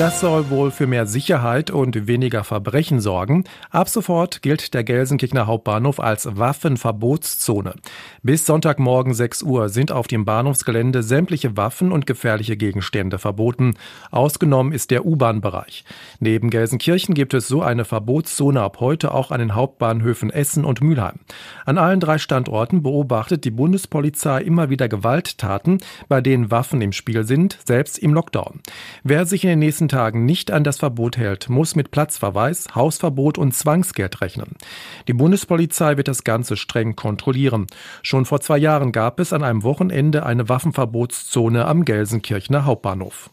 Das soll wohl für mehr Sicherheit und weniger Verbrechen sorgen. Ab sofort gilt der Gelsenkirchener Hauptbahnhof als Waffenverbotszone. Bis Sonntagmorgen 6 Uhr sind auf dem Bahnhofsgelände sämtliche Waffen und gefährliche Gegenstände verboten. Ausgenommen ist der U-Bahn-Bereich. Neben Gelsenkirchen gibt es so eine Verbotszone ab heute auch an den Hauptbahnhöfen Essen und Mülheim. An allen drei Standorten beobachtet die Bundespolizei immer wieder Gewalttaten, bei denen Waffen im Spiel sind, selbst im Lockdown. Wer sich in den nächsten Tagen nicht an das Verbot hält, muss mit Platzverweis, Hausverbot und Zwangsgeld rechnen. Die Bundespolizei wird das Ganze streng kontrollieren. Schon vor zwei Jahren gab es an einem Wochenende eine Waffenverbotszone am Gelsenkirchener Hauptbahnhof.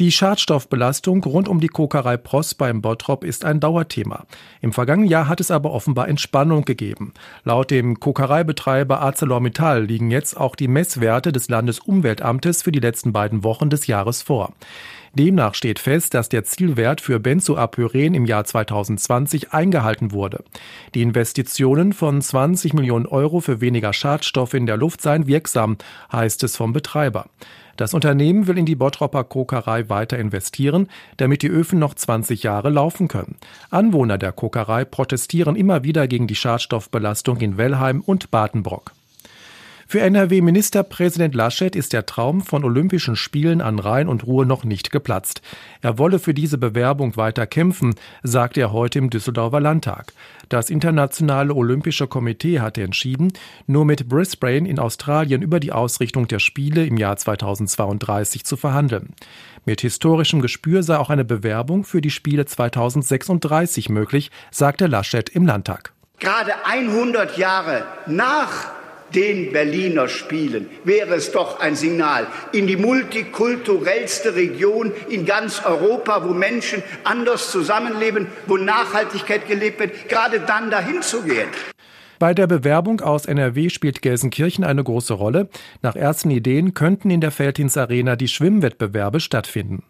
Die Schadstoffbelastung rund um die Kokerei Pross beim Bottrop ist ein Dauerthema. Im vergangenen Jahr hat es aber offenbar Entspannung gegeben. Laut dem Kokereibetreiber ArcelorMittal liegen jetzt auch die Messwerte des Landesumweltamtes für die letzten beiden Wochen des Jahres vor. Demnach steht fest, dass der Zielwert für Benzoapyren im Jahr 2020 eingehalten wurde. Die Investitionen von 20 Millionen Euro für weniger Schadstoffe in der Luft seien wirksam, heißt es vom Betreiber. Das Unternehmen will in die Bottropper Kokerei weiter investieren, damit die Öfen noch 20 Jahre laufen können. Anwohner der Kokerei protestieren immer wieder gegen die Schadstoffbelastung in Wellheim und Badenbrock. Für NRW-Ministerpräsident Laschet ist der Traum von Olympischen Spielen an Rhein und Ruhr noch nicht geplatzt. Er wolle für diese Bewerbung weiter kämpfen, sagte er heute im Düsseldorfer Landtag. Das Internationale Olympische Komitee hatte entschieden, nur mit Brisbane in Australien über die Ausrichtung der Spiele im Jahr 2032 zu verhandeln. Mit historischem Gespür sei auch eine Bewerbung für die Spiele 2036 möglich, sagte Laschet im Landtag. Gerade 100 Jahre nach den Berliner Spielen wäre es doch ein Signal in die multikulturellste Region in ganz Europa, wo Menschen anders zusammenleben, wo Nachhaltigkeit gelebt wird, gerade dann dahin zu gehen. Bei der Bewerbung aus NRW spielt Gelsenkirchen eine große Rolle. Nach ersten Ideen könnten in der Feldins Arena die Schwimmwettbewerbe stattfinden.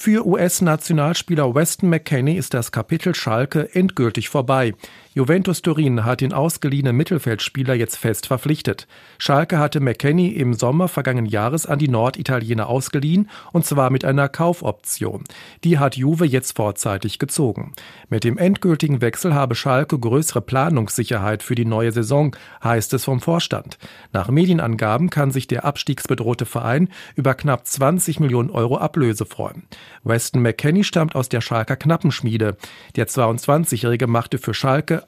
Für US-Nationalspieler Weston McKenney ist das Kapitel Schalke endgültig vorbei. Juventus Turin hat den ausgeliehenen Mittelfeldspieler jetzt fest verpflichtet. Schalke hatte McKenney im Sommer vergangenen Jahres an die Norditaliener ausgeliehen und zwar mit einer Kaufoption. Die hat Juve jetzt vorzeitig gezogen. Mit dem endgültigen Wechsel habe Schalke größere Planungssicherheit für die neue Saison, heißt es vom Vorstand. Nach Medienangaben kann sich der abstiegsbedrohte Verein über knapp 20 Millionen Euro Ablöse freuen. Weston McKenney stammt aus der Schalker Knappenschmiede. Der 22-Jährige machte für Schalke